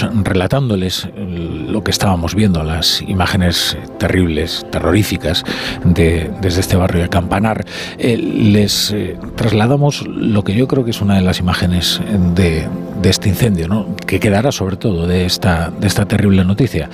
relatándoles lo que estábamos viendo, las imágenes terribles, terroríficas de, desde este barrio de Campanar, eh, les eh, trasladamos lo que yo creo que es una de las imágenes de, este incendio, ¿no? que quedará sobre todo de esta, de esta terrible noticia.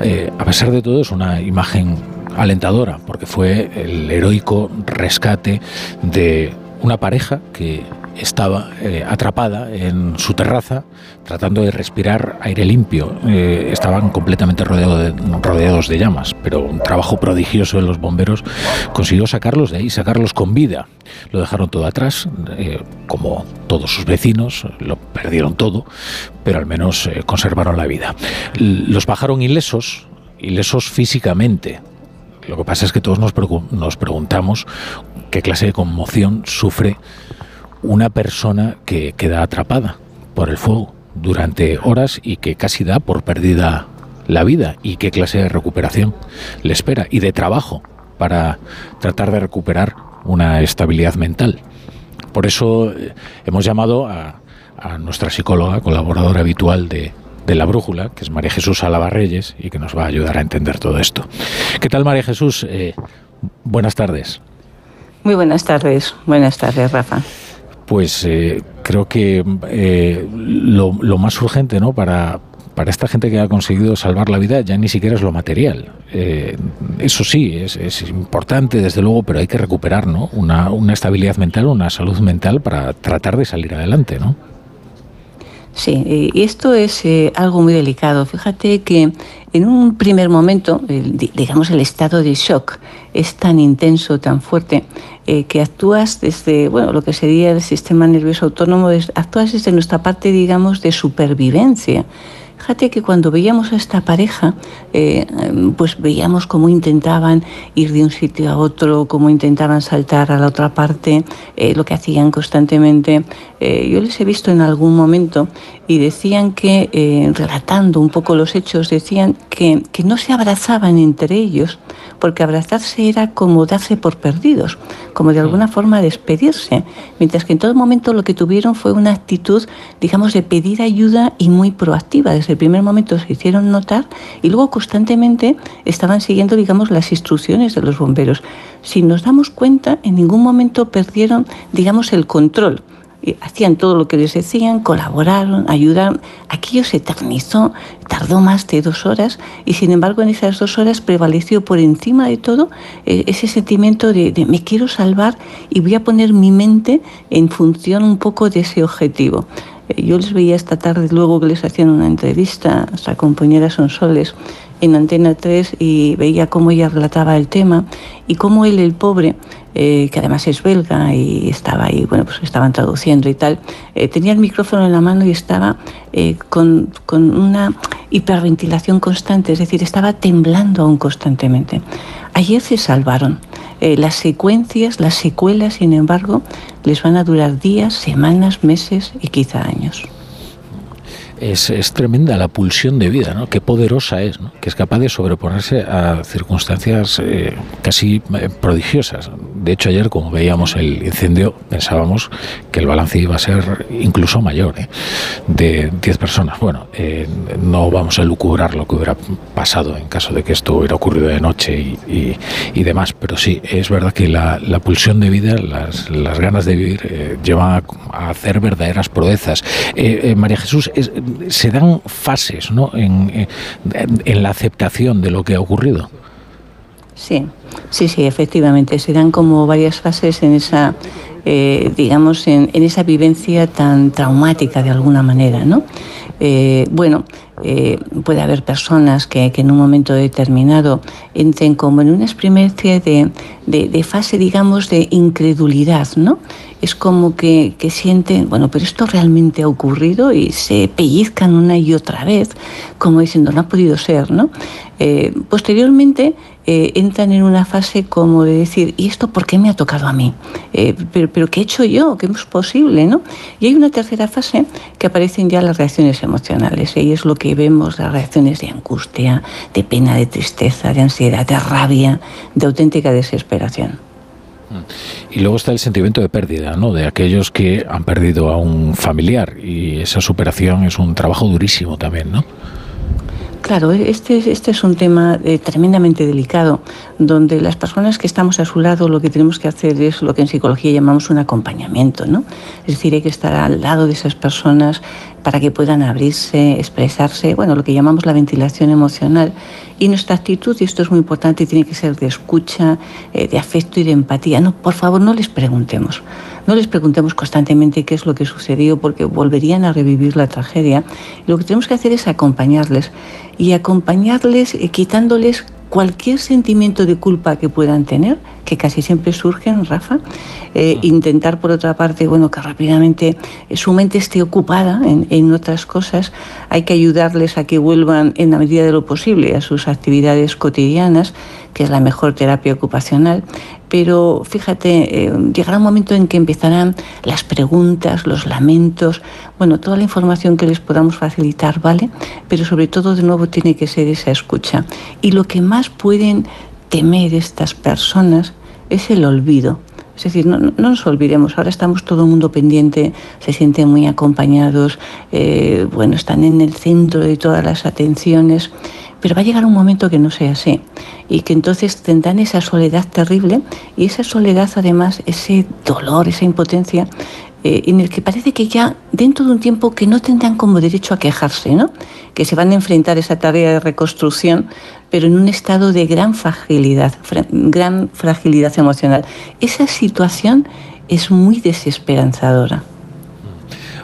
Eh, a pesar de todo es una imagen alentadora, porque fue el heroico rescate de una pareja que estaba eh, atrapada en su terraza tratando de respirar aire limpio. Eh, estaban completamente rodeados de llamas, pero un trabajo prodigioso de los bomberos consiguió sacarlos de ahí, sacarlos con vida. Lo dejaron todo atrás, eh, como todos sus vecinos, lo perdieron todo, pero al menos conservaron la vida. Los bajaron ilesos, ilesos físicamente. Lo que pasa es que todos nos, nos preguntamos qué clase de conmoción sufre una persona que queda atrapada por el fuego durante horas y que casi da por perdida la vida y qué clase de recuperación le espera y de trabajo para tratar de recuperar una estabilidad mental. Por eso eh, hemos llamado a, nuestra psicóloga, colaboradora habitual de, La Brújula, que es María Jesús Alabarreyes, y que nos va a ayudar a entender todo esto. ¿Qué tal, María Jesús? Eh, buenas tardes. Muy buenas tardes. Buenas tardes, Rafa pues eh, creo que eh, lo, más urgente ¿no? para, para esta gente que ha conseguido salvar la vida ya ni siquiera es lo material. Eh, eso sí, es, es, importante desde luego, pero hay que recuperar ¿no? una, una estabilidad mental, una salud mental para tratar de salir adelante. ¿no? Sí, y esto es algo muy delicado. Fíjate que en un primer momento, digamos, el estado de shock es tan intenso, tan fuerte, eh, que actúas desde, bueno, lo que sería el sistema nervioso autónomo, actúas desde nuestra parte, digamos, de supervivencia. Fíjate que cuando veíamos a esta pareja, eh, pues veíamos cómo intentaban ir de un sitio a otro, cómo intentaban saltar a la otra parte, eh, lo que hacían constantemente. yo les he visto en algún momento y decían que, relatando un poco los hechos, decían que, que no se abrazaban entre ellos, porque abrazarse era como darse por perdidos, como de alguna forma despedirse, mientras que en todo momento lo que tuvieron fue una actitud, digamos, de pedir ayuda y muy proactiva. Desde el primer momento se hicieron notar y luego constantemente estaban siguiendo, digamos, las instrucciones de los bomberos. Si nos damos cuenta, en ningún momento perdieron, digamos, el control hacían todo lo que les decían, colaboraron, ayudaron. Aquello se eternizó, tardó más de dos horas y sin embargo en esas dos horas prevaleció por encima de todo eh, ese sentimiento de, me quiero salvar y voy a poner mi mente en función un poco de ese objetivo. Yo les veía esta tarde luego que les hacían una entrevista, a compañera Sonsoles, en Antena 3 y veía cómo ella relataba el tema y cómo él, el pobre, eh, que además es belga y estaba ahí, bueno, pues estaban traduciendo y tal, eh, tenía el micrófono en la mano y estaba eh, con, con, una hiperventilación constante, es decir, estaba temblando aún constantemente. Ayer se salvaron. Las secuencias, las secuelas, sin embargo, les van a durar días, semanas, meses y quizá años es, es, tremenda la pulsión de vida, ¿no? Qué poderosa es, ¿no? Que es capaz de sobreponerse a circunstancias eh, casi eh, prodigiosas. De hecho, ayer, como veíamos el incendio, pensábamos que el balance iba a ser incluso mayor, ¿eh? de 10 personas. Bueno, no vamos a lucubrar lo que hubiera pasado en caso de que esto hubiera ocurrido de noche y, demás, pero sí, es verdad que la, pulsión de vida, las, las ganas de vivir, llevan a, hacer verdaderas proezas. María Jesús, es, se dan fases ¿no? en, la aceptación de lo que ha ocurrido. Sí, sí, sí, efectivamente. Se dan como varias fases en esa, eh, digamos, en, en, esa vivencia tan traumática de alguna manera, ¿no? Eh, bueno, eh, puede haber personas que, en un momento determinado entren como en una experiencia de, de, fase, digamos, de incredulidad, ¿no? Es como que, que, sienten, bueno, pero esto realmente ha ocurrido y se pellizcan una y otra vez, como diciendo, no ha podido ser, ¿no? Eh, posteriormente eh, entran en una fase como de decir, ¿y esto por qué me ha tocado a mí? pero, pero, ¿qué he hecho yo? ¿Qué es posible? ¿no? Y hay una tercera fase que aparecen ya las reacciones emocionales, y es lo que vemos las reacciones de angustia, de pena, de tristeza, de ansiedad, de rabia, de auténtica desesperación. Y luego está el sentimiento de pérdida, ¿no? De aquellos que han perdido a un familiar y esa superación es un trabajo durísimo también, ¿no? Claro, este, este es un tema eh, tremendamente delicado, donde las personas que estamos a su lado lo que tenemos que hacer es lo que en psicología llamamos un acompañamiento, ¿no? Es decir, hay que estar al lado de esas personas para que puedan abrirse, expresarse, bueno, lo que llamamos la ventilación emocional. Y nuestra actitud, y esto es muy importante, tiene que ser de escucha, eh, de afecto y de empatía. No, por favor, no les preguntemos. No les preguntemos constantemente qué es lo que sucedió porque volverían a revivir la tragedia. Lo que tenemos que hacer es acompañarles y acompañarles eh, quitándoles cualquier sentimiento de culpa que puedan tener, que casi siempre surgen, Rafa, eh, intentar por otra parte, bueno, que rápidamente su mente esté ocupada en, en, otras cosas, hay que ayudarles a que vuelvan en la medida de lo posible a sus actividades cotidianas, que es la mejor terapia ocupacional, pero fíjate, eh, llegará un momento en que empezarán las preguntas, los lamentos, bueno, toda la información que les podamos facilitar, ¿vale? Pero sobre todo, de nuevo, tiene que ser esa escucha. Y lo que más pueden temer estas personas es el olvido. Es decir, no, nos olvidemos, ahora estamos todo el mundo pendiente, se sienten muy acompañados, eh, bueno, están en el centro de todas las atenciones, pero va a llegar un momento que no sea así y que entonces tendrán esa soledad terrible y esa soledad además, ese dolor, esa impotencia, eh, en el que parece que ya dentro de un tiempo que no tendrán como derecho a quejarse, ¿no? que se van a enfrentar a esa tarea de reconstrucción, pero en un estado de gran fragilidad, gran fragilidad emocional. Esa situación es muy desesperanzadora.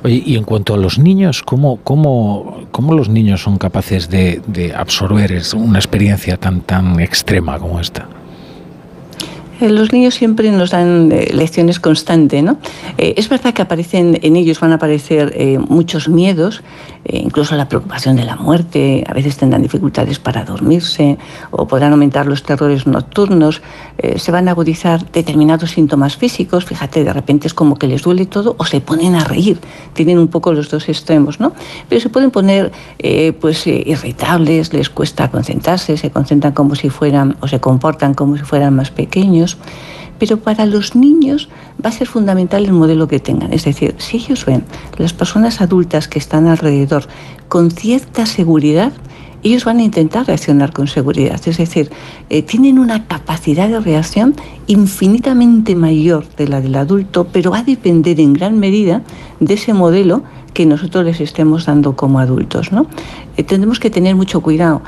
Y en cuanto a los niños, ¿cómo, cómo, cómo los niños son capaces de, de absorber una experiencia tan, tan extrema como esta? Eh, los niños siempre nos dan eh, lecciones constantes, ¿no? Eh, es verdad que aparecen en ellos van a aparecer muchos miedos, incluso la preocupación de la muerte, a veces tendrán dificultades para dormirse o podrán aumentar los terrores nocturnos, se van a agudizar determinados síntomas físicos, fíjate, de repente es como que les duele todo o se ponen a reír, tienen un poco los dos extremos, ¿no? Pero se pueden poner pues irritables, les cuesta concentrarse, se concentran como si fueran o se comportan como si fueran más pequeños pero para los niños va a ser fundamental el modelo que tengan. Es decir, si ellos ven las personas adultas que están alrededor con cierta seguridad, ellos van a intentar reaccionar con seguridad. Es decir, eh, tienen una capacidad de reacción infinitamente mayor de la del adulto, pero va a depender en gran medida de ese modelo que nosotros les estemos dando como adultos. ¿no? Eh, tendremos que tener mucho cuidado.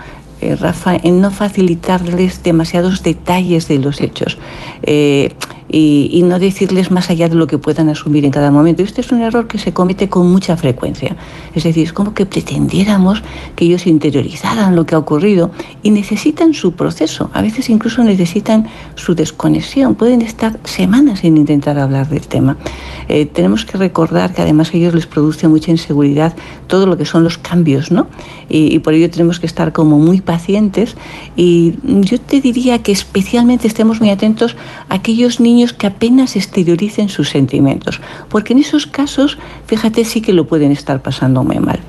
Eh, Rafa, en no facilitarles demasiados detalles de los hechos. Eh, y, no decirles más allá de lo que puedan asumir en cada momento. Este es un error que se comete con mucha frecuencia. Es decir, es como que pretendiéramos que ellos interiorizaran lo que ha ocurrido y necesitan su proceso. A veces incluso necesitan su desconexión. Pueden estar semanas sin intentar hablar del tema. Eh, tenemos que recordar que además a ellos les produce mucha inseguridad todo lo que son los cambios, ¿no? Y, y por ello tenemos que estar como muy pacientes y yo te diría que especialmente estemos muy atentos a aquellos niños que apenas exterioricen sus sentimientos, porque en esos casos, fíjate, sí que lo pueden estar pasando muy mal.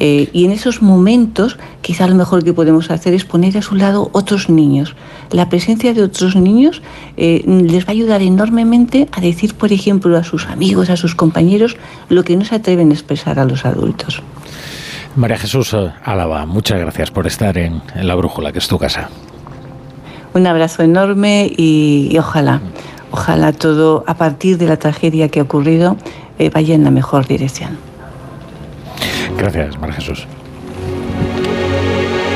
Eh, y en esos momentos, quizá lo mejor que podemos hacer es poner a su lado otros niños. La presencia de otros niños eh, les va a ayudar enormemente a decir, por ejemplo, a sus amigos, a sus compañeros, lo que no se atreven a expresar a los adultos. María Jesús eh, Álava, muchas gracias por estar en, La Brújula, que es tu casa. Un abrazo enorme y ojalá Ojalá todo, a partir de la tragedia que ha ocurrido, eh, vaya en la mejor dirección. Gracias, María Jesús.